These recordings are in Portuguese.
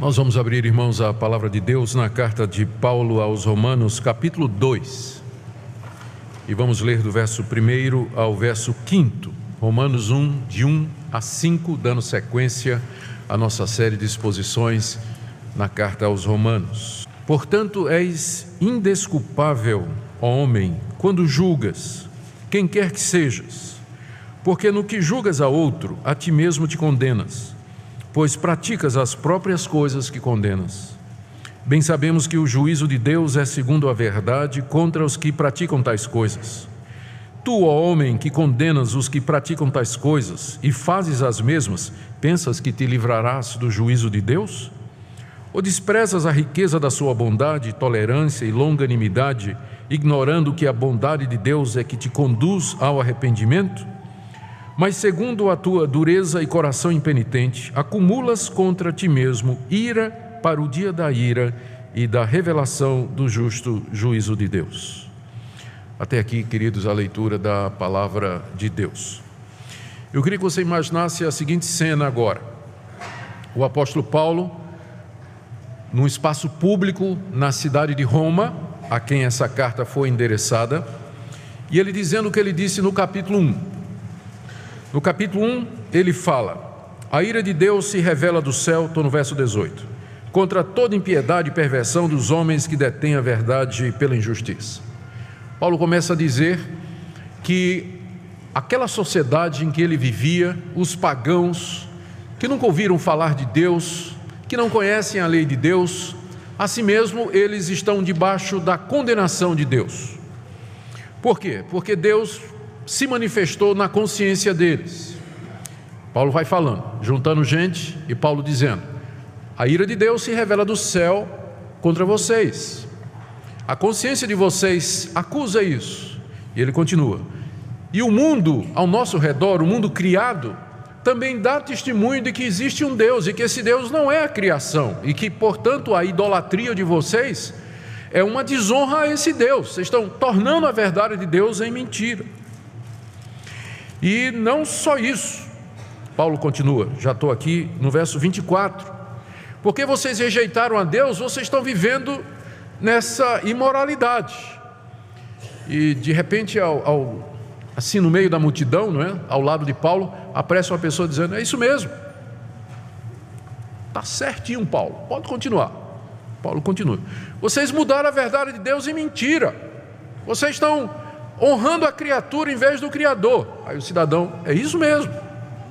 Nós vamos abrir, irmãos, a palavra de Deus na carta de Paulo aos Romanos, capítulo 2. E vamos ler do verso 1 ao verso 5. Romanos 1, de 1 a 5, dando sequência à nossa série de exposições na carta aos Romanos. Portanto, és indesculpável, homem, quando julgas, quem quer que sejas, porque no que julgas a outro, a ti mesmo te condenas pois praticas as próprias coisas que condenas. Bem sabemos que o juízo de Deus é segundo a verdade contra os que praticam tais coisas. Tu, ó homem, que condenas os que praticam tais coisas e fazes as mesmas, pensas que te livrarás do juízo de Deus? Ou desprezas a riqueza da sua bondade, tolerância e longanimidade, ignorando que a bondade de Deus é que te conduz ao arrependimento? Mas segundo a tua dureza e coração impenitente, acumulas contra ti mesmo ira para o dia da ira e da revelação do justo juízo de Deus. Até aqui, queridos, a leitura da palavra de Deus. Eu queria que você imaginasse a seguinte cena agora: o apóstolo Paulo, num espaço público na cidade de Roma, a quem essa carta foi endereçada, e ele dizendo o que ele disse no capítulo 1. No capítulo 1, ele fala: A ira de Deus se revela do céu, estou no verso 18, contra toda impiedade e perversão dos homens que detêm a verdade pela injustiça. Paulo começa a dizer que aquela sociedade em que ele vivia, os pagãos, que nunca ouviram falar de Deus, que não conhecem a lei de Deus, assim mesmo eles estão debaixo da condenação de Deus. Por quê? Porque Deus se manifestou na consciência deles. Paulo vai falando, juntando gente, e Paulo dizendo: a ira de Deus se revela do céu contra vocês. A consciência de vocês acusa isso. E ele continua: e o mundo ao nosso redor, o mundo criado, também dá testemunho de que existe um Deus e que esse Deus não é a criação e que, portanto, a idolatria de vocês é uma desonra a esse Deus. Vocês estão tornando a verdade de Deus em mentira. E não só isso, Paulo continua, já estou aqui no verso 24. Porque vocês rejeitaram a Deus, vocês estão vivendo nessa imoralidade. E de repente, ao, ao, assim no meio da multidão, não é? ao lado de Paulo, aparece uma pessoa dizendo: É isso mesmo. Está certinho, Paulo, pode continuar. Paulo continua. Vocês mudaram a verdade de Deus em mentira. Vocês estão honrando a criatura em vez do Criador. Aí o cidadão, é isso mesmo,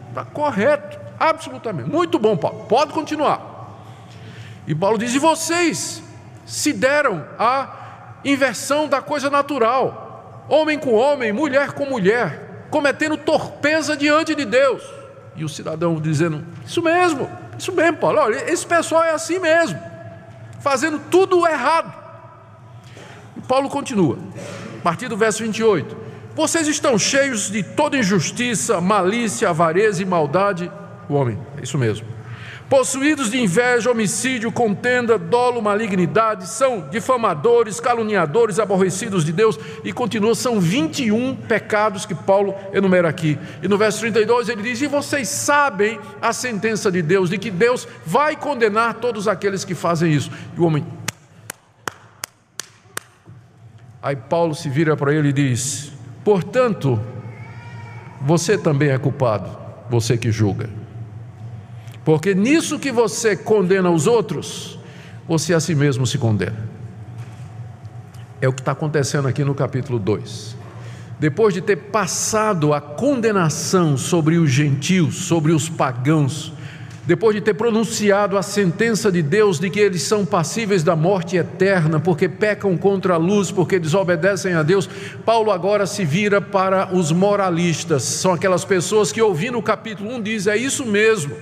está correto, absolutamente. Muito bom, Paulo, pode continuar. E Paulo diz: e vocês se deram à inversão da coisa natural, homem com homem, mulher com mulher, cometendo torpeza diante de Deus. E o cidadão dizendo: Isso mesmo, isso mesmo, Paulo, olha, esse pessoal é assim mesmo, fazendo tudo errado. E Paulo continua a partir do verso 28. Vocês estão cheios de toda injustiça, malícia, avareza e maldade. O homem, é isso mesmo. Possuídos de inveja, homicídio, contenda, dolo, malignidade, são difamadores, caluniadores, aborrecidos de Deus, e continua, são 21 pecados que Paulo enumera aqui. E no verso 32 ele diz: E vocês sabem a sentença de Deus, de que Deus vai condenar todos aqueles que fazem isso. E o homem, Aí Paulo se vira para ele e diz: Portanto, você também é culpado, você que julga. Porque nisso que você condena os outros, você a si mesmo se condena. É o que está acontecendo aqui no capítulo 2. Depois de ter passado a condenação sobre os gentios, sobre os pagãos, depois de ter pronunciado a sentença de Deus de que eles são passíveis da morte eterna, porque pecam contra a luz, porque desobedecem a Deus, Paulo agora se vira para os moralistas, são aquelas pessoas que, ouvindo o capítulo 1, dizem: é isso mesmo,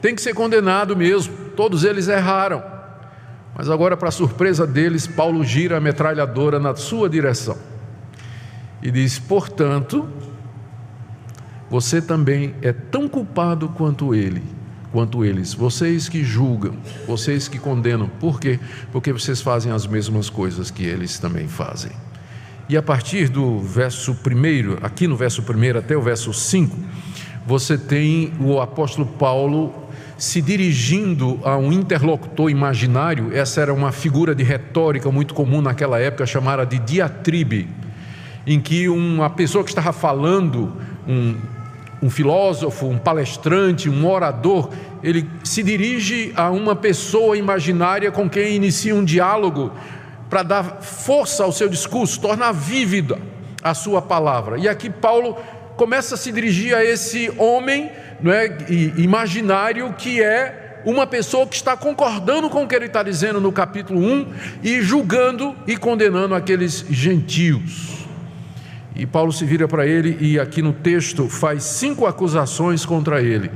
tem que ser condenado mesmo, todos eles erraram. Mas agora, para surpresa deles, Paulo gira a metralhadora na sua direção e diz: portanto, você também é tão culpado quanto ele, quanto eles. Vocês que julgam, vocês que condenam. Por quê? Porque vocês fazem as mesmas coisas que eles também fazem. E a partir do verso 1, aqui no verso 1 até o verso 5, você tem o apóstolo Paulo se dirigindo a um interlocutor imaginário, essa era uma figura de retórica muito comum naquela época, chamada de diatribe, em que uma pessoa que estava falando, um, um filósofo, um palestrante, um orador, ele se dirige a uma pessoa imaginária com quem inicia um diálogo para dar força ao seu discurso, tornar vívida a sua palavra. E aqui Paulo começa a se dirigir a esse homem não é, imaginário que é uma pessoa que está concordando com o que ele está dizendo no capítulo 1 e julgando e condenando aqueles gentios. E Paulo se vira para ele e aqui no texto faz cinco acusações contra ele.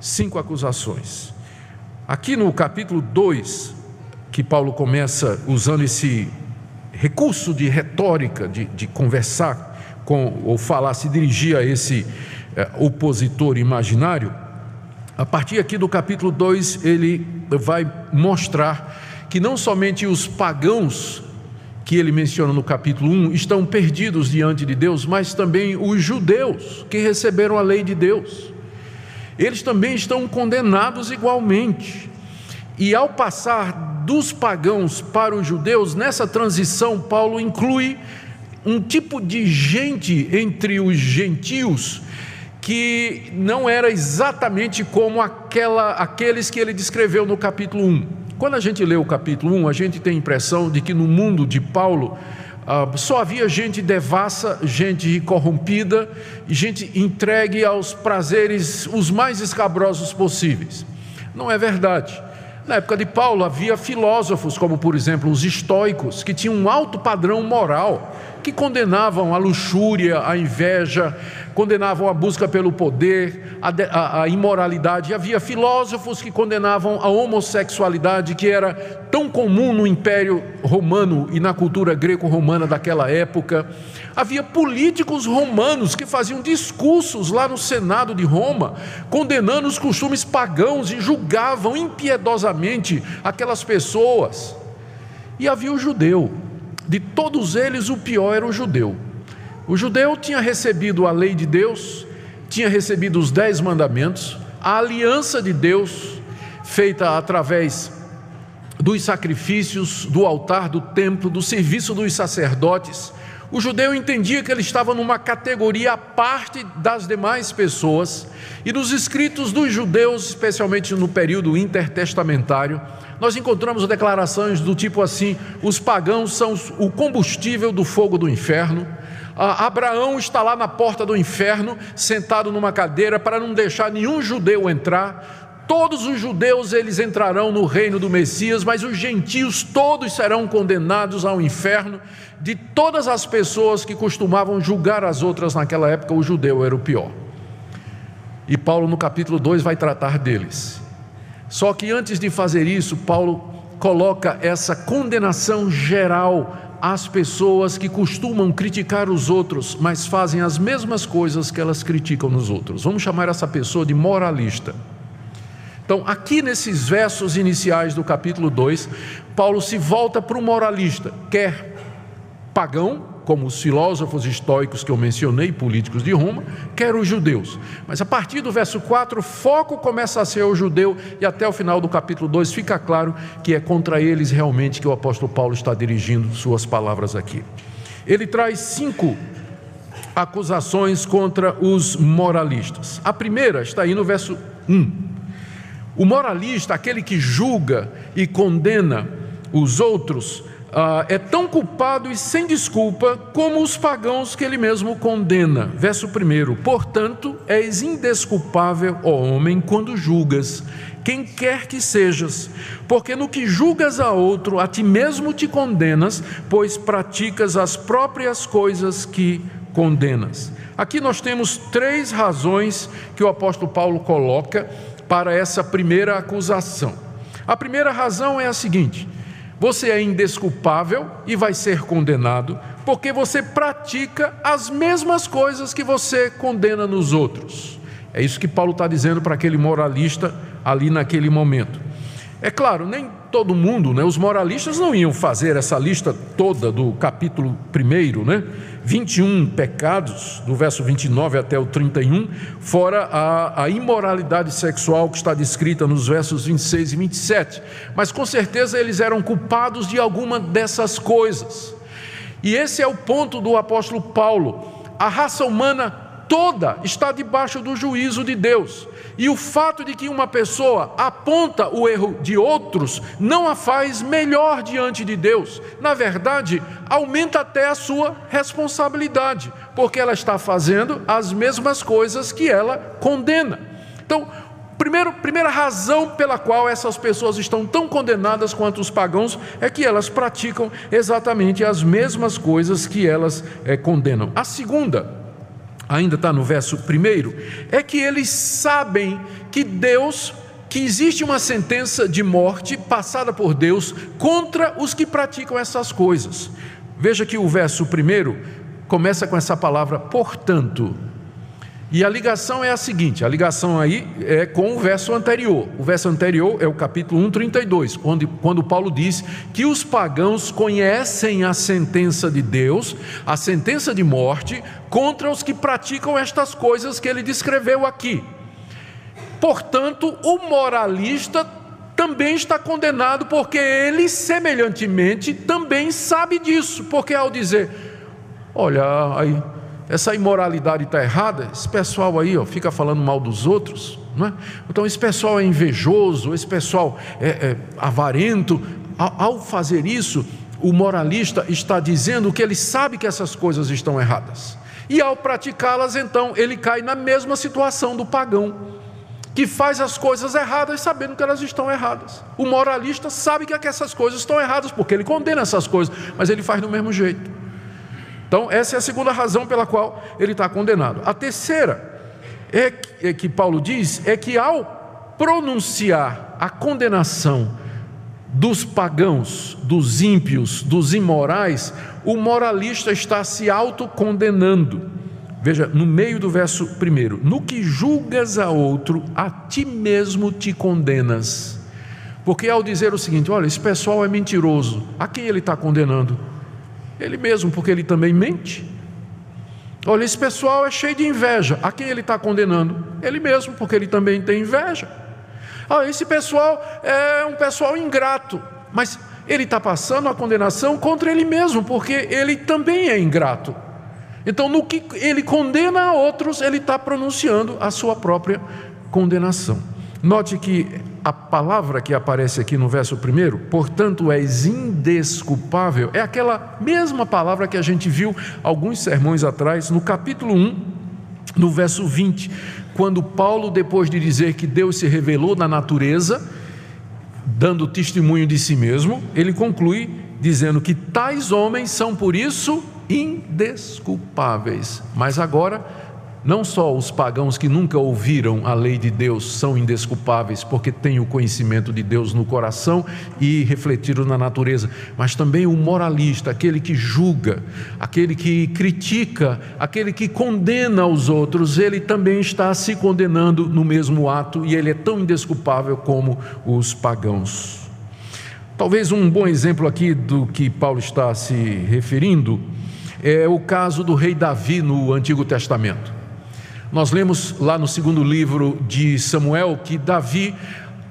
Cinco acusações. Aqui no capítulo 2, que Paulo começa usando esse recurso de retórica, de, de conversar com, ou falar, se dirigir a esse é, opositor imaginário, a partir aqui do capítulo 2, ele vai mostrar que não somente os pagãos que ele menciona no capítulo 1 estão perdidos diante de Deus, mas também os judeus que receberam a lei de Deus. Eles também estão condenados igualmente. E ao passar dos pagãos para os judeus, nessa transição, Paulo inclui um tipo de gente entre os gentios que não era exatamente como aquela, aqueles que ele descreveu no capítulo 1. Quando a gente lê o capítulo 1, a gente tem a impressão de que no mundo de Paulo ah, só havia gente devassa, gente corrompida gente entregue aos prazeres os mais escabrosos possíveis. Não é verdade. Na época de Paulo havia filósofos, como por exemplo os estoicos, que tinham um alto padrão moral, que condenavam a luxúria, a inveja, condenavam a busca pelo poder, a, a, a, imoralidade. Havia filósofos que condenavam a homossexualidade, que era tão comum no Império Romano e na cultura greco-romana daquela época. Havia políticos romanos que faziam discursos lá no Senado de Roma, condenando os costumes pagãos e julgavam impiedosamente aquelas pessoas. E havia o judeu. De todos eles, o pior era o judeu o judeu tinha recebido a lei de Deus, tinha recebido os dez mandamentos, a aliança de Deus, feita através dos sacrifícios, do altar, do templo, do serviço dos sacerdotes. O judeu entendia que ele estava numa categoria à parte das demais pessoas, e nos escritos dos judeus, especialmente no período intertestamentário, nós encontramos declarações do tipo assim: os pagãos são o combustível do fogo do inferno, Abraão está lá na porta do inferno, sentado numa cadeira, para não deixar nenhum judeu entrar. Todos os judeus eles entrarão no reino do Messias, mas os gentios todos serão condenados ao inferno. De todas as pessoas que costumavam julgar as outras naquela época, o judeu era o pior. E Paulo, no capítulo 2, vai tratar deles. Só que antes de fazer isso, Paulo coloca essa condenação geral às pessoas que costumam criticar os outros, mas fazem as mesmas coisas que elas criticam nos outros. Vamos chamar essa pessoa de moralista. Então, aqui nesses versos iniciais do capítulo 2, Paulo se volta para o moralista, quer pagão, como os filósofos estoicos que eu mencionei, políticos de Roma, quer os judeus. Mas a partir do verso 4, o foco começa a ser o judeu, e até o final do capítulo 2 fica claro que é contra eles realmente que o apóstolo Paulo está dirigindo suas palavras aqui. Ele traz cinco acusações contra os moralistas. A primeira está aí no verso 1. O moralista, aquele que julga e condena os outros, ah, é tão culpado e sem desculpa como os pagãos que ele mesmo condena. Verso 1: Portanto, és indesculpável, ó homem, quando julgas, quem quer que sejas, porque no que julgas a outro, a ti mesmo te condenas, pois praticas as próprias coisas que condenas. Aqui nós temos três razões que o apóstolo Paulo coloca para essa primeira acusação. A primeira razão é a seguinte: você é indesculpável e vai ser condenado, porque você pratica as mesmas coisas que você condena nos outros. É isso que Paulo está dizendo para aquele moralista ali naquele momento. É claro, nem todo mundo, né, os moralistas não iam fazer essa lista toda do capítulo primeiro, né, 21 pecados, do verso 29 até o 31, fora a, a imoralidade sexual que está descrita nos versos 26 e 27. Mas com certeza eles eram culpados de alguma dessas coisas. E esse é o ponto do apóstolo Paulo. A raça humana toda está debaixo do juízo de Deus. E o fato de que uma pessoa aponta o erro de outros não a faz melhor diante de Deus. Na verdade, aumenta até a sua responsabilidade, porque ela está fazendo as mesmas coisas que ela condena. Então, primeiro, primeira razão pela qual essas pessoas estão tão condenadas quanto os pagãos é que elas praticam exatamente as mesmas coisas que elas é, condenam. A segunda ainda está no verso primeiro, é que eles sabem que Deus, que existe uma sentença de morte passada por Deus contra os que praticam essas coisas. Veja que o verso primeiro começa com essa palavra portanto. E a ligação é a seguinte: a ligação aí é com o verso anterior. O verso anterior é o capítulo 1, 32, quando, quando Paulo diz que os pagãos conhecem a sentença de Deus, a sentença de morte, contra os que praticam estas coisas que ele descreveu aqui. Portanto, o moralista também está condenado, porque ele, semelhantemente, também sabe disso, porque ao dizer, olha, aí essa imoralidade está errada, esse pessoal aí ó, fica falando mal dos outros, não é? então esse pessoal é invejoso, esse pessoal é, é avarento. Ao fazer isso, o moralista está dizendo que ele sabe que essas coisas estão erradas, e ao praticá-las, então, ele cai na mesma situação do pagão, que faz as coisas erradas sabendo que elas estão erradas. O moralista sabe que essas coisas estão erradas, porque ele condena essas coisas, mas ele faz do mesmo jeito. Então, essa é a segunda razão pela qual ele está condenado. A terceira é que, é que Paulo diz é que ao pronunciar a condenação dos pagãos, dos ímpios, dos imorais, o moralista está se autocondenando. Veja, no meio do verso primeiro: No que julgas a outro, a ti mesmo te condenas. Porque ao dizer o seguinte: olha, esse pessoal é mentiroso, a quem ele está condenando? Ele mesmo, porque ele também mente. Olha, esse pessoal é cheio de inveja. A quem ele está condenando? Ele mesmo, porque ele também tem inveja. Ah, esse pessoal é um pessoal ingrato. Mas ele está passando a condenação contra ele mesmo, porque ele também é ingrato. Então, no que ele condena a outros, ele está pronunciando a sua própria condenação. Note que a palavra que aparece aqui no verso primeiro, portanto és indesculpável, é aquela mesma palavra que a gente viu alguns sermões atrás, no capítulo 1, no verso 20, quando Paulo, depois de dizer que Deus se revelou na natureza, dando testemunho de si mesmo, ele conclui dizendo que tais homens são por isso indesculpáveis. Mas agora não só os pagãos que nunca ouviram a lei de Deus são indesculpáveis porque têm o conhecimento de Deus no coração e refletiram na natureza, mas também o moralista, aquele que julga, aquele que critica, aquele que condena os outros, ele também está se condenando no mesmo ato e ele é tão indesculpável como os pagãos. Talvez um bom exemplo aqui do que Paulo está se referindo é o caso do rei Davi no Antigo Testamento. Nós lemos lá no segundo livro de Samuel que Davi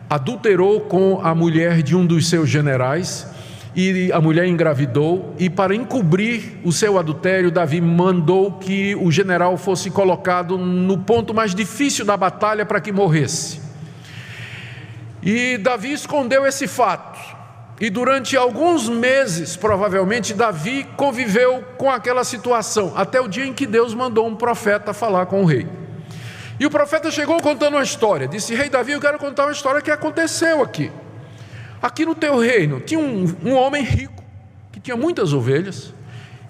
adulterou com a mulher de um dos seus generais e a mulher engravidou, e para encobrir o seu adultério, Davi mandou que o general fosse colocado no ponto mais difícil da batalha para que morresse. E Davi escondeu esse fato. E durante alguns meses, provavelmente, Davi conviveu com aquela situação, até o dia em que Deus mandou um profeta falar com o rei. E o profeta chegou contando uma história. Disse: Rei Davi, eu quero contar uma história que aconteceu aqui. Aqui no teu reino tinha um, um homem rico, que tinha muitas ovelhas,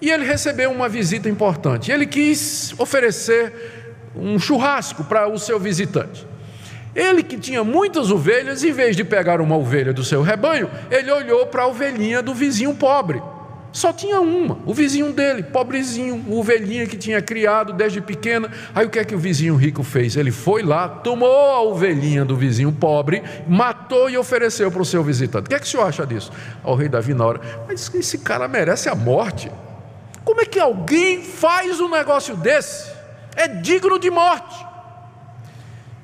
e ele recebeu uma visita importante. Ele quis oferecer um churrasco para o seu visitante. Ele que tinha muitas ovelhas, em vez de pegar uma ovelha do seu rebanho, ele olhou para a ovelhinha do vizinho pobre. Só tinha uma, o vizinho dele, pobrezinho, ovelhinha que tinha criado desde pequena. Aí o que é que o vizinho rico fez? Ele foi lá, tomou a ovelhinha do vizinho pobre, matou e ofereceu para o seu visitante. O que é que o senhor acha disso? O rei Davi, na hora, mas esse cara merece a morte. Como é que alguém faz um negócio desse? É digno de morte.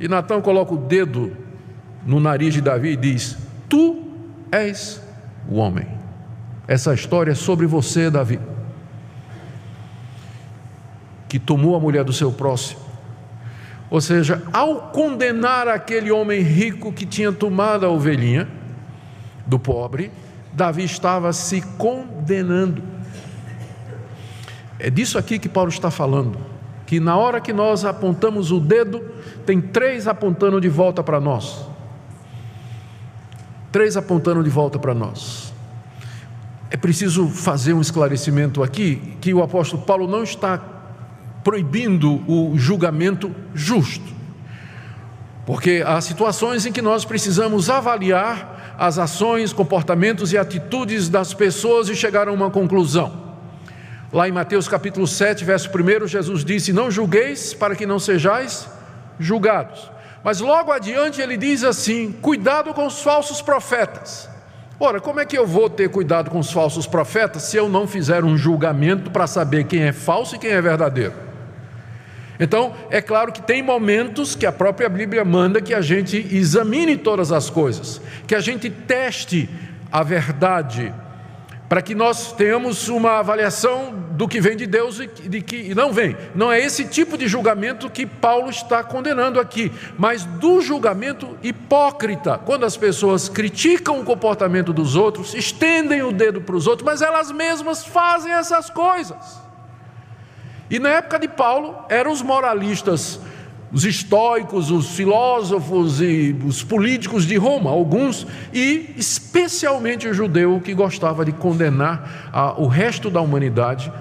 E Natão coloca o dedo no nariz de Davi e diz: Tu és o homem. Essa história é sobre você, Davi, que tomou a mulher do seu próximo. Ou seja, ao condenar aquele homem rico que tinha tomado a ovelhinha do pobre, Davi estava se condenando. É disso aqui que Paulo está falando que na hora que nós apontamos o dedo, tem três apontando de volta para nós. Três apontando de volta para nós. É preciso fazer um esclarecimento aqui que o apóstolo Paulo não está proibindo o julgamento justo. Porque há situações em que nós precisamos avaliar as ações, comportamentos e atitudes das pessoas e chegar a uma conclusão. Lá em Mateus capítulo 7, verso 1, Jesus disse: Não julgueis para que não sejais julgados. Mas logo adiante ele diz assim: Cuidado com os falsos profetas. Ora, como é que eu vou ter cuidado com os falsos profetas se eu não fizer um julgamento para saber quem é falso e quem é verdadeiro? Então, é claro que tem momentos que a própria Bíblia manda que a gente examine todas as coisas, que a gente teste a verdade para que nós tenhamos uma avaliação do que vem de Deus e de que não vem. Não é esse tipo de julgamento que Paulo está condenando aqui, mas do julgamento hipócrita, quando as pessoas criticam o comportamento dos outros, estendem o dedo para os outros, mas elas mesmas fazem essas coisas. E na época de Paulo, eram os moralistas os estoicos, os filósofos e os políticos de Roma, alguns, e especialmente o judeu que gostava de condenar a, o resto da humanidade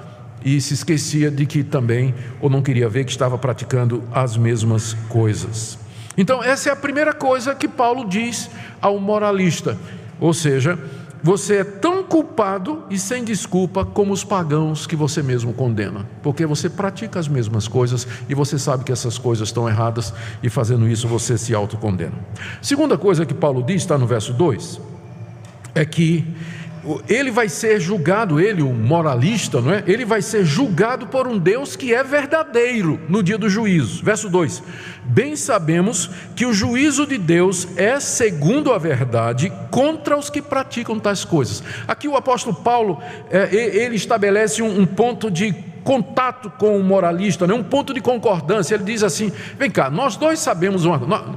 e se esquecia de que também, ou não queria ver que estava praticando as mesmas coisas. Então, essa é a primeira coisa que Paulo diz ao moralista, ou seja, você é tão culpado e sem desculpa como os pagãos que você mesmo condena, porque você pratica as mesmas coisas e você sabe que essas coisas estão erradas e fazendo isso você se autocondena. Segunda coisa que Paulo diz, está no verso 2, é que ele vai ser julgado, ele, o moralista, não é? Ele vai ser julgado por um Deus que é verdadeiro no dia do juízo. Verso 2: Bem sabemos que o juízo de Deus é segundo a verdade contra os que praticam tais coisas. Aqui o apóstolo Paulo, é, ele estabelece um, ponto de contato com o moralista, né? um ponto de concordância. Ele diz assim: vem cá, nós dois sabemos uma.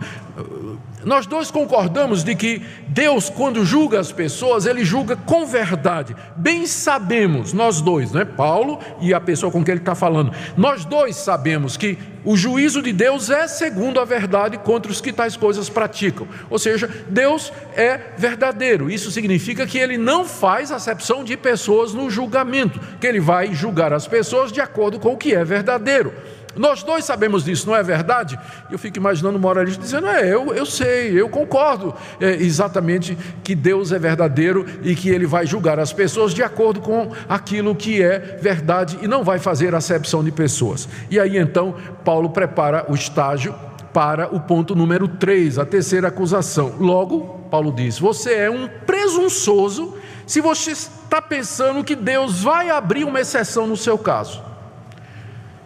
Nós dois concordamos de que Deus, quando julga as pessoas, ele julga com verdade. Bem sabemos, nós dois, não é? Paulo e a pessoa com quem ele está falando, nós dois sabemos que o juízo de Deus é segundo a verdade contra os que tais coisas praticam. Ou seja, Deus é verdadeiro. Isso significa que ele não faz acepção de pessoas no julgamento, que ele vai julgar as pessoas de acordo com o que é verdadeiro. Nós dois sabemos disso, não é verdade? Eu fico imaginando o moralista dizendo: É, eu, eu sei, eu concordo é, exatamente que Deus é verdadeiro e que Ele vai julgar as pessoas de acordo com aquilo que é verdade e não vai fazer acepção de pessoas. E aí então, Paulo prepara o estágio para o ponto número 3, a terceira acusação. Logo, Paulo diz: Você é um presunçoso se você está pensando que Deus vai abrir uma exceção no seu caso.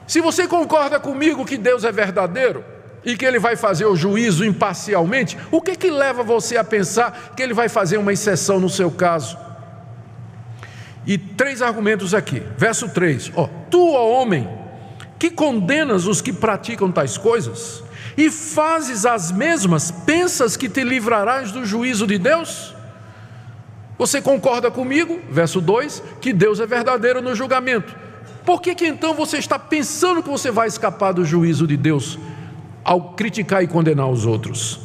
Se você concorda comigo que Deus é verdadeiro e que Ele vai fazer o juízo imparcialmente, o que que leva você a pensar que Ele vai fazer uma exceção no seu caso? E três argumentos aqui. Verso 3: ó, Tu, ó homem, que condenas os que praticam tais coisas e fazes as mesmas, pensas que te livrarás do juízo de Deus? Você concorda comigo, verso 2, que Deus é verdadeiro no julgamento. Por que, que então você está pensando que você vai escapar do juízo de Deus ao criticar e condenar os outros?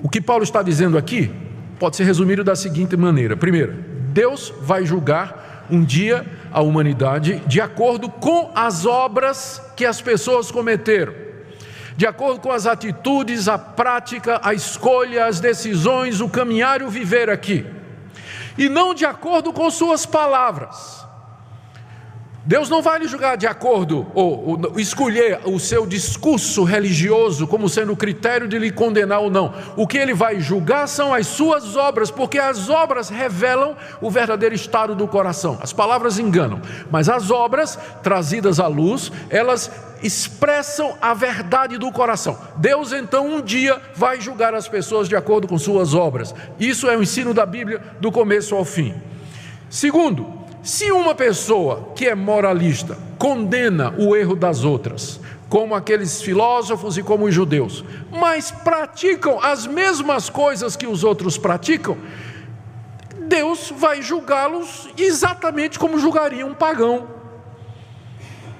O que Paulo está dizendo aqui pode ser resumido da seguinte maneira: primeiro, Deus vai julgar um dia a humanidade de acordo com as obras que as pessoas cometeram, de acordo com as atitudes, a prática, a escolha, as decisões, o caminhar e o viver aqui, e não de acordo com suas palavras. Deus não vai lhe julgar de acordo ou, ou, escolher o seu discurso religioso como sendo o critério de lhe condenar ou não. O que ele vai julgar são as suas obras, porque as obras revelam o verdadeiro estado do coração. As palavras enganam, mas as obras trazidas à luz, elas expressam a verdade do coração. Deus então um dia vai julgar as pessoas de acordo com suas obras. Isso é o ensino da Bíblia do começo ao fim. Segundo, se uma pessoa que é moralista condena o erro das outras, como aqueles filósofos e como os judeus, mas praticam as mesmas coisas que os outros praticam, Deus vai julgá-los exatamente como julgaria um pagão.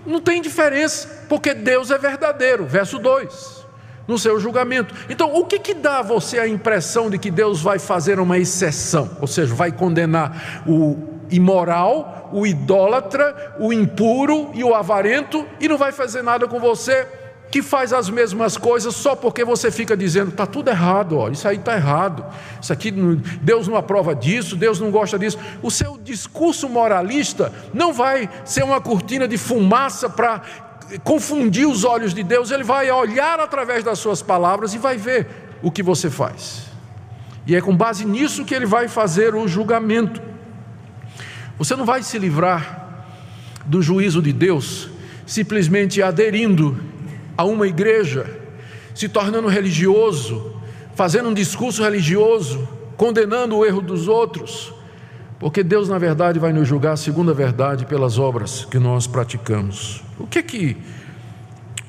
Não tem diferença, porque Deus é verdadeiro. Verso 2 no seu julgamento. Então, o que, que dá a você a impressão de que Deus vai fazer uma exceção, ou seja, vai condenar o imoral, o idólatra, o impuro e o avarento, e não vai fazer nada com você que faz as mesmas coisas só porque você fica dizendo está tudo errado, ó, isso aí está errado, isso aqui Deus não aprova disso, Deus não gosta disso. O seu discurso moralista não vai ser uma cortina de fumaça para confundir os olhos de Deus, ele vai olhar através das suas palavras e vai ver o que você faz. E é com base nisso que ele vai fazer o julgamento. Você não vai se livrar do juízo de Deus simplesmente aderindo a uma igreja, se tornando religioso, fazendo um discurso religioso, condenando o erro dos outros, porque Deus, na verdade, vai nos julgar segundo a verdade pelas obras que nós praticamos. O que que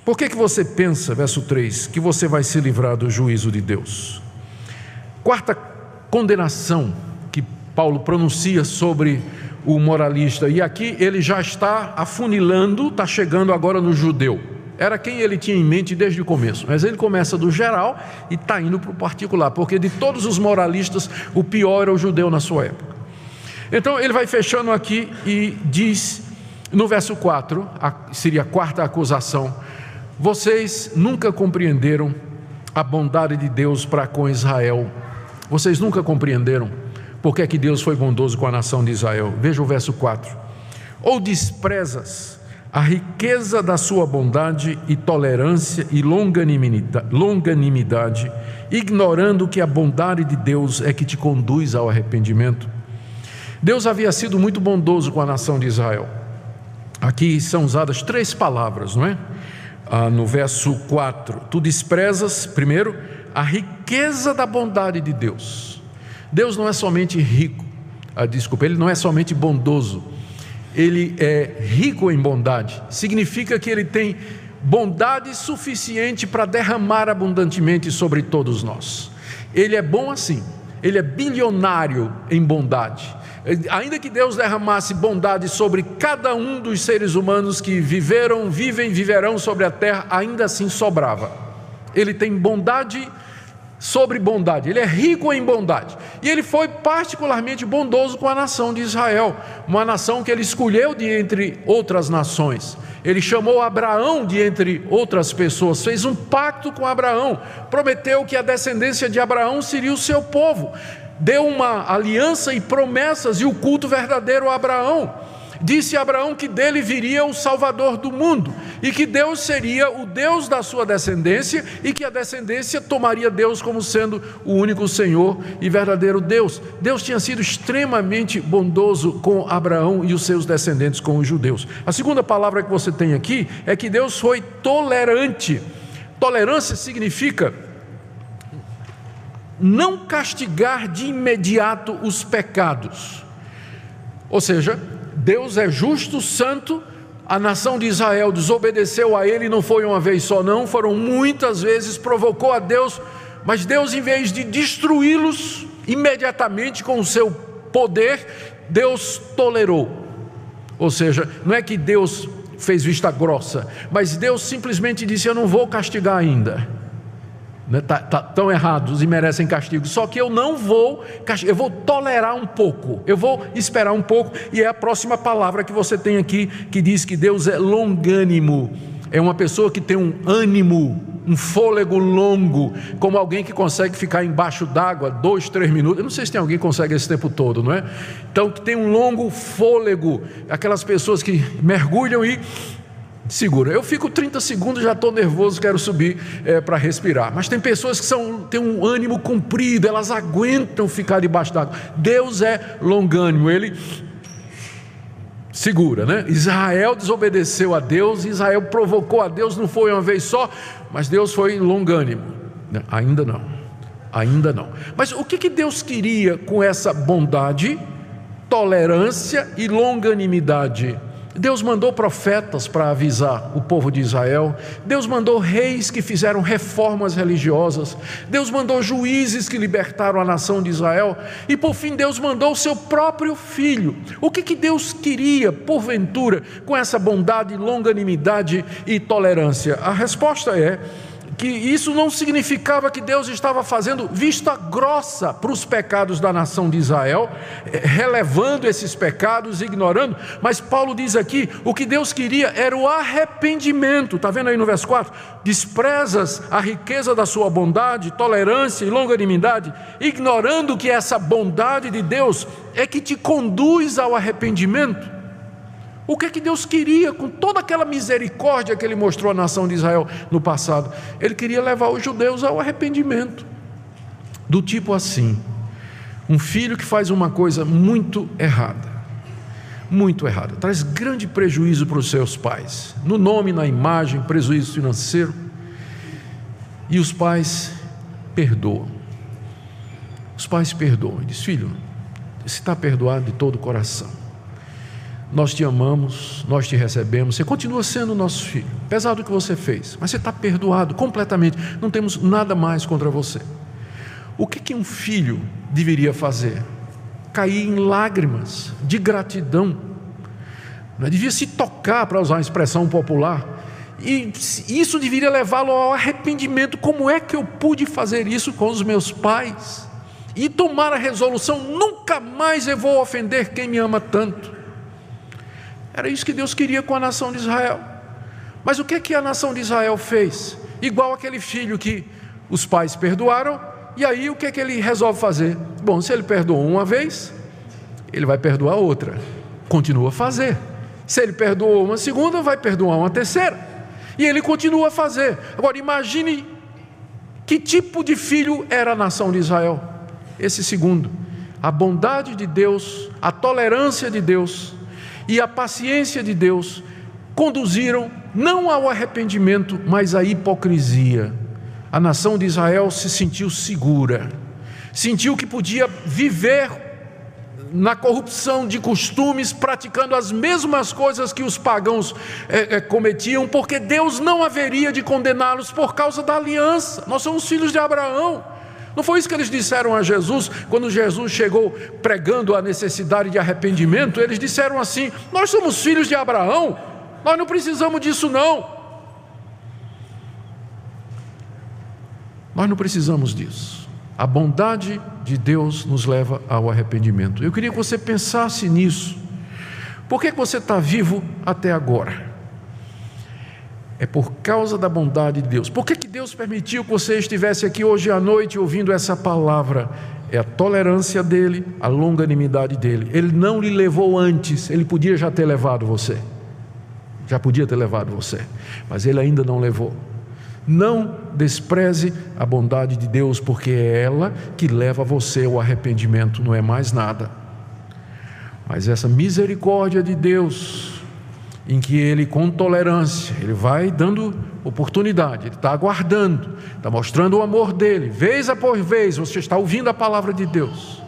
por que que você pensa, verso 3, que você vai se livrar do juízo de Deus? Quarta condenação que Paulo pronuncia sobre o moralista. E aqui ele já está afunilando, está chegando agora no judeu. Era quem ele tinha em mente desde o começo. Mas ele começa do geral e está indo para o particular, porque de todos os moralistas, o pior era o judeu na sua época. Então ele vai fechando aqui e diz no verso 4, seria a quarta acusação: Vocês nunca compreenderam a bondade de Deus para com Israel. Vocês nunca compreenderam porque é que Deus foi bondoso com a nação de Israel. Veja o verso 4. Ou desprezas a riqueza da sua bondade e tolerância e longanimidade, longanimidade, ignorando que a bondade de Deus é que te conduz ao arrependimento. Deus havia sido muito bondoso com a nação de Israel. Aqui são usadas três palavras, não é? Ah, no verso 4, tu desprezas, primeiro, a riqueza da bondade de Deus. Deus não é somente rico, ah, desculpa, Ele não é somente bondoso, Ele é rico em bondade, significa que Ele tem bondade suficiente para derramar abundantemente sobre todos nós. Ele é bom assim, Ele é bilionário em bondade. Ainda que Deus derramasse bondade sobre cada um dos seres humanos que viveram, vivem, viverão sobre a terra, ainda assim sobrava. Ele tem bondade sobre bondade, ele é rico em bondade. E ele foi particularmente bondoso com a nação de Israel, uma nação que ele escolheu de entre outras nações. Ele chamou Abraão de entre outras pessoas, fez um pacto com Abraão, prometeu que a descendência de Abraão seria o seu povo, deu uma aliança e promessas e o culto verdadeiro a Abraão. Disse Abraão que dele viria o Salvador do mundo e que Deus seria o Deus da sua descendência e que a descendência tomaria Deus como sendo o único Senhor e verdadeiro Deus. Deus tinha sido extremamente bondoso com Abraão e os seus descendentes, com os judeus. A segunda palavra que você tem aqui é que Deus foi tolerante. Tolerância significa não castigar de imediato os pecados. Ou seja, Deus é justo, santo, a nação de Israel desobedeceu a ele, não foi uma vez só, não, foram muitas vezes, provocou a Deus, mas Deus, em vez de destruí-los imediatamente com o seu poder, Deus tolerou. Ou seja, não é que Deus fez vista grossa, mas Deus simplesmente disse: Eu não vou castigar ainda né, tá, tá, tão errados e merecem castigo. Só que eu não vou, eu vou tolerar um pouco, eu vou esperar um pouco, e é a próxima palavra que você tem aqui que diz que Deus é longânimo. é uma pessoa que tem um ânimo, um fôlego longo, como alguém que consegue ficar embaixo d'água dois, três minutos. Eu não sei se tem alguém que consegue esse tempo todo, não é? Então, que tem um longo fôlego, aquelas pessoas que mergulham e segura. Eu fico 30 segundos, já estou nervoso, quero subir é, para respirar. Mas tem pessoas que são, têm um ânimo comprido, elas aguentam ficar debaixo d'água. Deus é longânimo, ele segura, né? Israel desobedeceu a Deus, Israel provocou a Deus, não foi uma vez só, mas Deus foi longânimo. Ainda não, ainda não. Mas o que, que Deus queria com essa bondade, tolerância e longanimidade? Deus mandou profetas para avisar o povo de Israel, Deus mandou reis que fizeram reformas religiosas, Deus mandou juízes que libertaram a nação de Israel, e por fim Deus mandou o seu próprio filho. O que, que Deus queria, porventura, com essa bondade, longanimidade e tolerância? A resposta é que isso não significava que Deus estava fazendo vista grossa para os pecados da nação de Israel, eh, relevando esses pecados, ignorando, mas Paulo diz aqui: o que Deus queria era o arrependimento, está vendo aí no verso 4? Desprezas a riqueza da sua bondade, tolerância e longanimidade, ignorando que essa bondade de Deus é que te conduz ao arrependimento. O que é que Deus queria com toda aquela misericórdia que Ele mostrou à nação de Israel no passado? Ele queria levar os judeus ao arrependimento, do tipo assim: um filho que faz uma coisa muito errada, muito errada, traz grande prejuízo para os seus pais, no nome, na imagem, prejuízo financeiro, e os pais perdoam. Os pais perdoam, e diz: filho, você está perdoado de todo o coração nós te amamos, nós te recebemos, você continua sendo nosso filho, apesar do que você fez, mas você está perdoado completamente, não temos nada mais contra você. O que, que um filho deveria fazer? Cair em lágrimas de gratidão, não é? devia se tocar, para usar uma expressão popular, e isso deveria levá-lo ao arrependimento. Como é que eu pude fazer isso com os meus pais? E tomar a resolução: nunca mais eu vou ofender quem me ama tanto. Era isso que Deus queria com a nação de Israel. Mas o que que a nação de Israel fez? Igual aquele filho que os pais perdoaram, e aí o que que ele resolve fazer? Bom, se ele perdoou uma vez, ele vai perdoar outra. Continua a fazer. Se ele perdoou uma segunda, vai perdoar uma terceira. E ele continua a fazer. Agora imagine que tipo de filho era a nação de Israel? Esse segundo. A bondade de Deus, a tolerância de Deus, e a paciência de Deus conduziram não ao arrependimento, mas à hipocrisia. A nação de Israel se sentiu segura, sentiu que podia viver na corrupção de costumes, praticando as mesmas coisas que os pagãos é, é, cometiam, porque Deus não haveria de condená-los por causa da aliança. Nós somos filhos de Abraão. Não foi isso que eles disseram a Jesus quando Jesus chegou pregando a necessidade de arrependimento? Eles disseram assim: Nós somos filhos de Abraão, nós não precisamos disso, não. Nós não precisamos disso. A bondade de Deus nos leva ao arrependimento. Eu queria que você pensasse nisso. Por que você está vivo até agora? É por causa da bondade de Deus. Por que, que Deus permitiu que você estivesse aqui hoje à noite ouvindo essa palavra? É a tolerância dele, a longanimidade dele. Ele não lhe levou antes, ele podia já ter levado você. Já podia ter levado você, mas ele ainda não levou. Não despreze a bondade de Deus, porque é ela que leva você ao arrependimento, não é mais nada. Mas essa misericórdia de Deus, em que ele, com tolerância, ele vai dando oportunidade, ele está aguardando, está mostrando o amor dele, vez após vez você está ouvindo a palavra de Deus.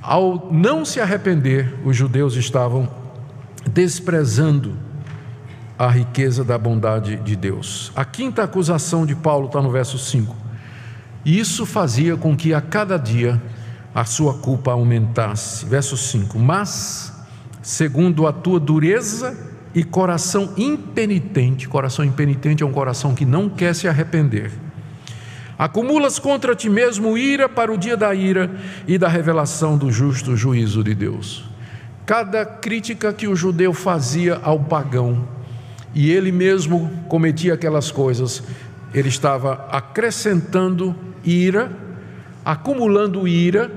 Ao não se arrepender, os judeus estavam desprezando a riqueza da bondade de Deus. A quinta acusação de Paulo está no verso 5. Isso fazia com que a cada dia a sua culpa aumentasse. Verso 5: Mas segundo a tua dureza e coração impenitente. Coração impenitente é um coração que não quer se arrepender. Acumulas contra ti mesmo ira para o dia da ira e da revelação do justo juízo de Deus. Cada crítica que o judeu fazia ao pagão e ele mesmo cometia aquelas coisas, ele estava acrescentando ira, acumulando ira,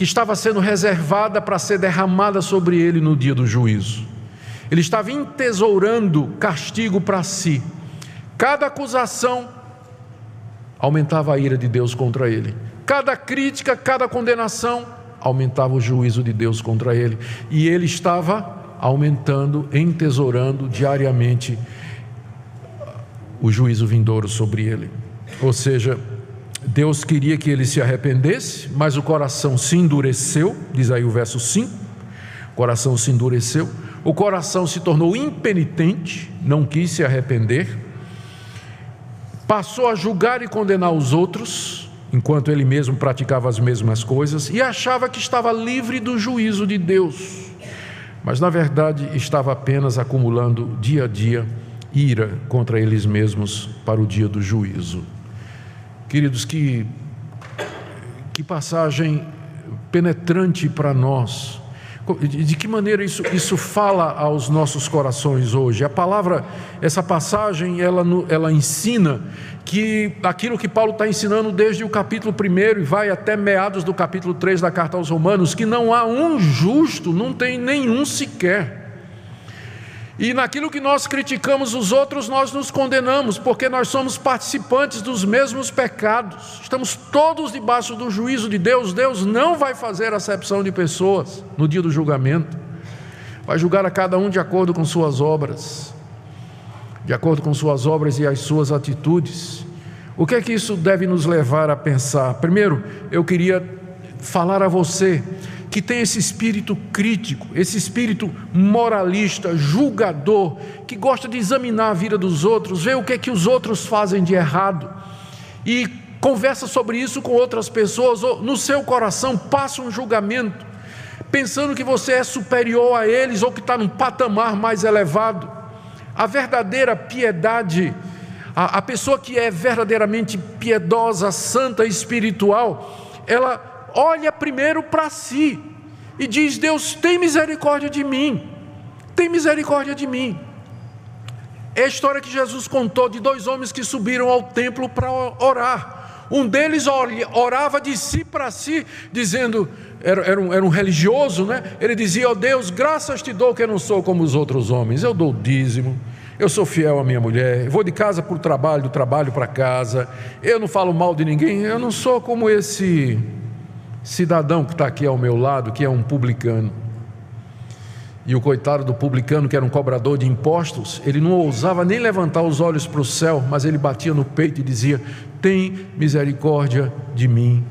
que estava sendo reservada para ser derramada sobre ele no dia do juízo. Ele estava entesourando castigo para si. Cada acusação aumentava a ira de Deus contra ele. Cada crítica, cada condenação aumentava o juízo de Deus contra ele. E ele estava aumentando, entesourando diariamente o juízo vindouro sobre ele. Ou seja, Deus queria que ele se arrependesse, mas o coração se endureceu, diz aí o verso 5. O coração se endureceu, o coração se tornou impenitente, não quis se arrepender, passou a julgar e condenar os outros, enquanto ele mesmo praticava as mesmas coisas, e achava que estava livre do juízo de Deus, mas na verdade estava apenas acumulando dia a dia ira contra eles mesmos para o dia do juízo. Queridos, que, que passagem penetrante para nós de que maneira isso, isso fala aos nossos corações hoje? A palavra, essa passagem, ela, ela ensina que aquilo que Paulo está ensinando desde o capítulo 1 e vai até meados do capítulo 3 da carta aos Romanos, que não há um justo, não tem nenhum sequer. E naquilo que nós criticamos os outros, nós nos condenamos, porque nós somos participantes dos mesmos pecados. Estamos todos debaixo do juízo de Deus. Deus não vai fazer acepção de pessoas no dia do julgamento. Vai julgar a cada um de acordo com suas obras, de acordo com suas obras e as suas atitudes. O que é que isso deve nos levar a pensar? Primeiro, eu queria falar a você que tem esse espírito crítico, esse espírito moralista, julgador, que gosta de examinar a vida dos outros, ver o que é que os outros fazem de errado e conversa sobre isso com outras pessoas, ou no seu coração passa um julgamento, pensando que você é superior a eles ou que está num patamar mais elevado. A verdadeira piedade, a, a pessoa que é verdadeiramente piedosa, santa, espiritual, ela olha primeiro para si e diz: Deus, tem misericórdia de mim, tem misericórdia de mim. É a história que Jesus contou de dois homens que subiram ao templo para orar. Um deles orava de si para si, dizendo: era, era, um, era um religioso, né? Ele dizia: Ó oh Deus, graças te dou que eu não sou como os outros homens, eu dou dízimo, eu sou fiel à minha mulher, vou de casa para o trabalho, do trabalho para casa, eu não falo mal de ninguém, eu não sou como esse cidadão que está aqui ao meu lado, que é um publicano. E o coitado do publicano, que era um cobrador de impostos, ele não ousava nem levantar os olhos para o céu, mas ele batia no peito e dizia: Tem misericórdia de mim,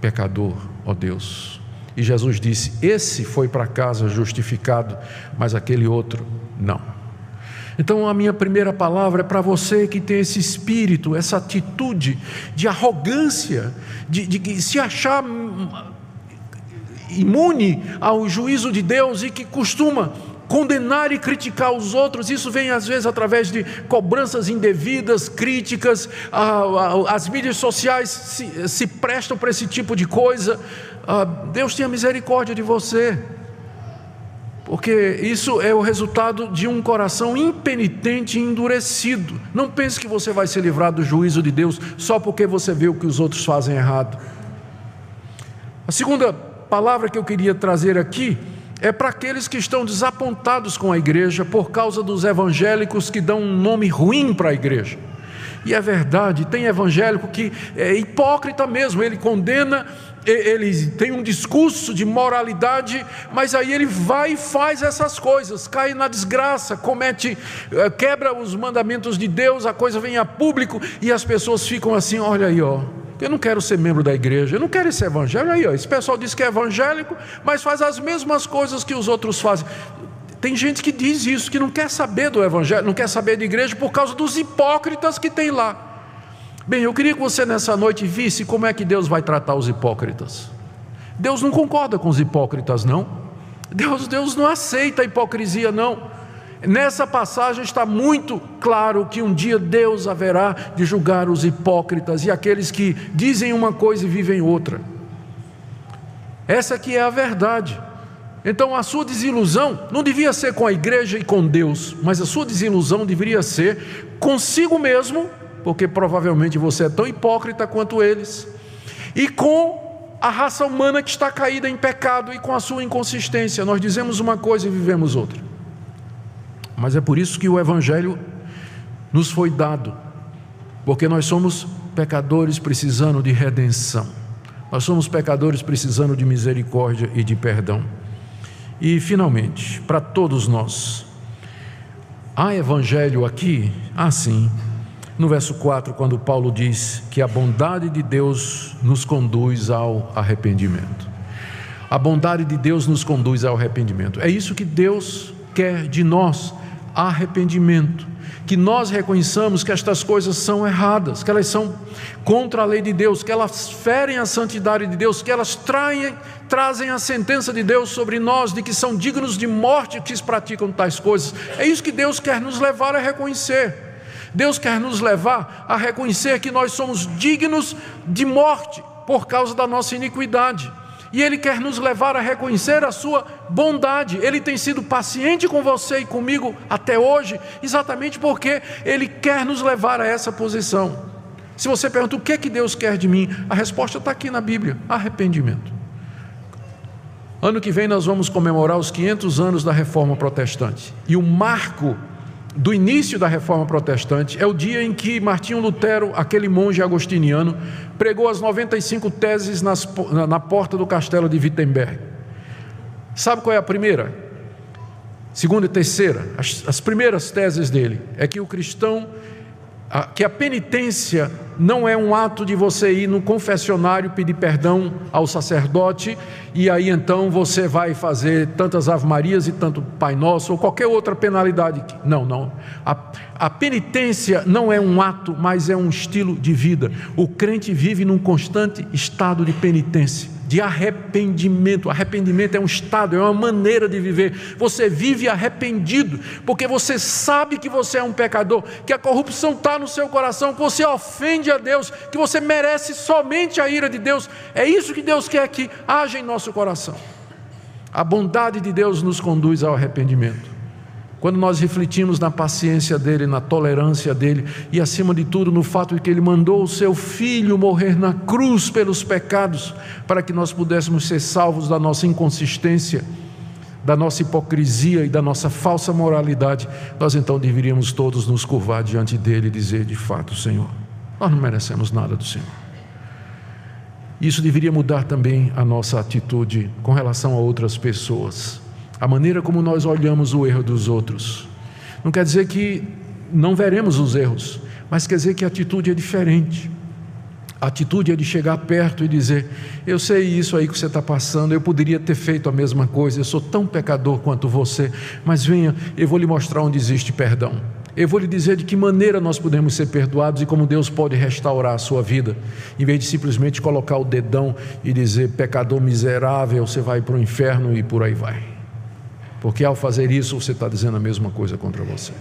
pecador, ó Deus. E Jesus disse: Esse foi para casa justificado, mas aquele outro não. Então, a minha primeira palavra é para você que tem esse espírito, essa atitude de arrogância, de, de se achar imune ao juízo de Deus e que costuma condenar e criticar os outros, isso vem às vezes através de cobranças indevidas, críticas, as mídias sociais se, se prestam para esse tipo de coisa. Ah, Deus tenha misericórdia de você porque isso é o resultado de um coração impenitente e endurecido. Não pense que você vai se livrar do juízo de Deus só porque você vê o que os outros fazem errado. A segunda palavra que eu queria trazer aqui é para aqueles que estão desapontados com a igreja por causa dos evangélicos que dão um nome ruim para a igreja. E é verdade, tem evangélico que é hipócrita mesmo, ele condena ele tem um discurso de moralidade, mas aí ele vai e faz essas coisas, cai na desgraça, comete, eh, quebra os mandamentos de Deus, a coisa vem a público e as pessoas ficam assim: olha aí, ó. Eu não quero ser membro da igreja, eu não quero esse evangelho. Aí, ó, esse pessoal diz que é evangélico, mas faz as mesmas coisas que os outros fazem. Tem gente que diz isso, que não quer saber do evangelho, não quer saber de igreja por causa dos hipócritas que tem lá. Bem, eu queria que você nessa noite visse como é que Deus vai tratar os hipócritas. Deus não concorda com os hipócritas, não. Deus, Deus não aceita a hipocrisia, não. Nessa passagem está muito claro que um dia Deus haverá de julgar os hipócritas e aqueles que dizem uma coisa e vivem outra. Essa aqui é a verdade. Então a sua desilusão não devia ser com a igreja e com Deus, mas a sua desilusão deveria ser consigo mesmo, porque provavelmente você é tão hipócrita quanto eles, e com a raça humana que está caída em pecado e com a sua inconsistência. Nós dizemos uma coisa e vivemos outra. Mas é por isso que o Evangelho nos foi dado, porque nós somos pecadores precisando de redenção, nós somos pecadores precisando de misericórdia e de perdão. E, finalmente, para todos nós, há evangelho aqui? Ah, sim. No verso 4, quando Paulo diz que a bondade de Deus nos conduz ao arrependimento. A bondade de Deus nos conduz ao arrependimento. É isso que Deus quer de nós: arrependimento que nós reconheçamos que estas coisas são erradas, que elas são contra a lei de Deus, que elas ferem a santidade de Deus, que elas traem, trazem a sentença de Deus sobre nós, de que são dignos de morte que praticam tais coisas. É isso que Deus quer nos levar a reconhecer. Deus quer nos levar a reconhecer que nós somos dignos de morte por causa da nossa iniquidade e Ele quer nos levar a reconhecer a Sua bondade. Ele tem sido paciente com você e comigo até hoje, exatamente porque Ele quer nos levar a essa posição. Se você pergunta o que é que Deus quer de mim, a resposta está aqui na Bíblia: arrependimento. Ano que vem nós vamos comemorar os 500 anos da Reforma Protestante e o marco do início da reforma protestante é o dia em que Martinho Lutero, aquele monge agostiniano, pregou as 95 teses nas, na porta do castelo de Wittenberg. Sabe qual é a primeira? Segunda e terceira, as, as primeiras teses dele é que o cristão que a penitência não é um ato de você ir no confessionário pedir perdão ao sacerdote e aí então você vai fazer tantas ave-marias e tanto Pai Nosso ou qualquer outra penalidade. Não, não. A, a penitência não é um ato, mas é um estilo de vida. O crente vive num constante estado de penitência de arrependimento. Arrependimento é um estado, é uma maneira de viver. Você vive arrependido, porque você sabe que você é um pecador, que a corrupção está no seu coração, que você ofende a Deus, que você merece somente a ira de Deus. É isso que Deus quer que haja em nosso coração. A bondade de Deus nos conduz ao arrependimento. Quando nós refletimos na paciência dele, na tolerância dele e, acima de tudo, no fato de que ele mandou o seu filho morrer na cruz pelos pecados, para que nós pudéssemos ser salvos da nossa inconsistência, da nossa hipocrisia e da nossa falsa moralidade, nós então deveríamos todos nos curvar diante dele e dizer: de fato, Senhor, nós não merecemos nada do Senhor. Isso deveria mudar também a nossa atitude com relação a outras pessoas a maneira como nós olhamos o erro dos outros. Não quer dizer que não veremos os erros, mas quer dizer que a atitude é diferente. A atitude é de chegar perto e dizer: Eu sei isso aí que você está passando, eu poderia ter feito a mesma coisa, eu sou tão pecador quanto você, mas venha, eu vou lhe mostrar onde existe perdão. Eu vou lhe dizer de que maneira nós podemos ser perdoados e como Deus pode restaurar a sua vida, em vez de simplesmente colocar o dedão e dizer: Pecador miserável, você vai para o inferno e por aí vai. Porque ao fazer isso, você está dizendo a mesma coisa contra você.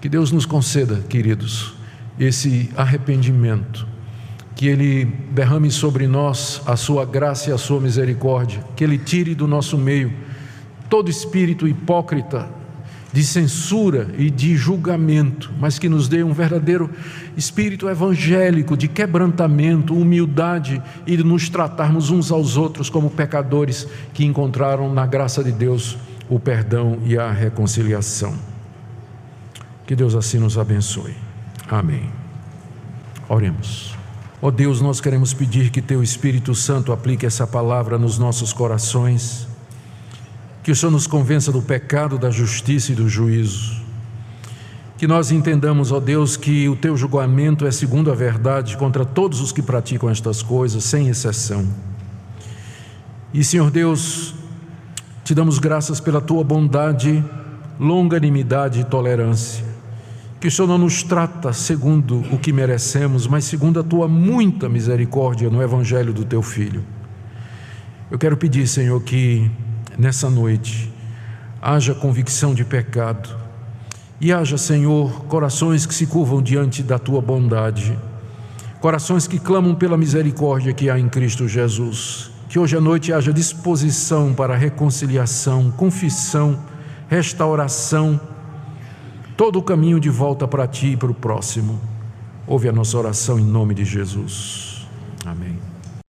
Que Deus nos conceda, queridos, esse arrependimento, que Ele derrame sobre nós a Sua graça e a Sua misericórdia, que Ele tire do nosso meio todo espírito hipócrita de censura e de julgamento, mas que nos dê um verdadeiro espírito evangélico de quebrantamento, humildade e de nos tratarmos uns aos outros como pecadores que encontraram na graça de Deus o perdão e a reconciliação. Que Deus assim nos abençoe. Amém. Oremos. Ó oh Deus, nós queremos pedir que Teu Espírito Santo aplique essa palavra nos nossos corações que o Senhor nos convença do pecado, da justiça e do juízo. Que nós entendamos, ó Deus, que o teu julgamento é segundo a verdade contra todos os que praticam estas coisas, sem exceção. E, Senhor Deus, te damos graças pela tua bondade, longanimidade e tolerância. Que o Senhor não nos trata segundo o que merecemos, mas segundo a tua muita misericórdia no Evangelho do teu Filho. Eu quero pedir, Senhor, que nessa noite haja convicção de pecado e haja, Senhor, corações que se curvam diante da tua bondade, corações que clamam pela misericórdia que há em Cristo Jesus. Que hoje à noite haja disposição para reconciliação, confissão, restauração, todo o caminho de volta para ti e para o próximo. Ouve a nossa oração em nome de Jesus. Amém.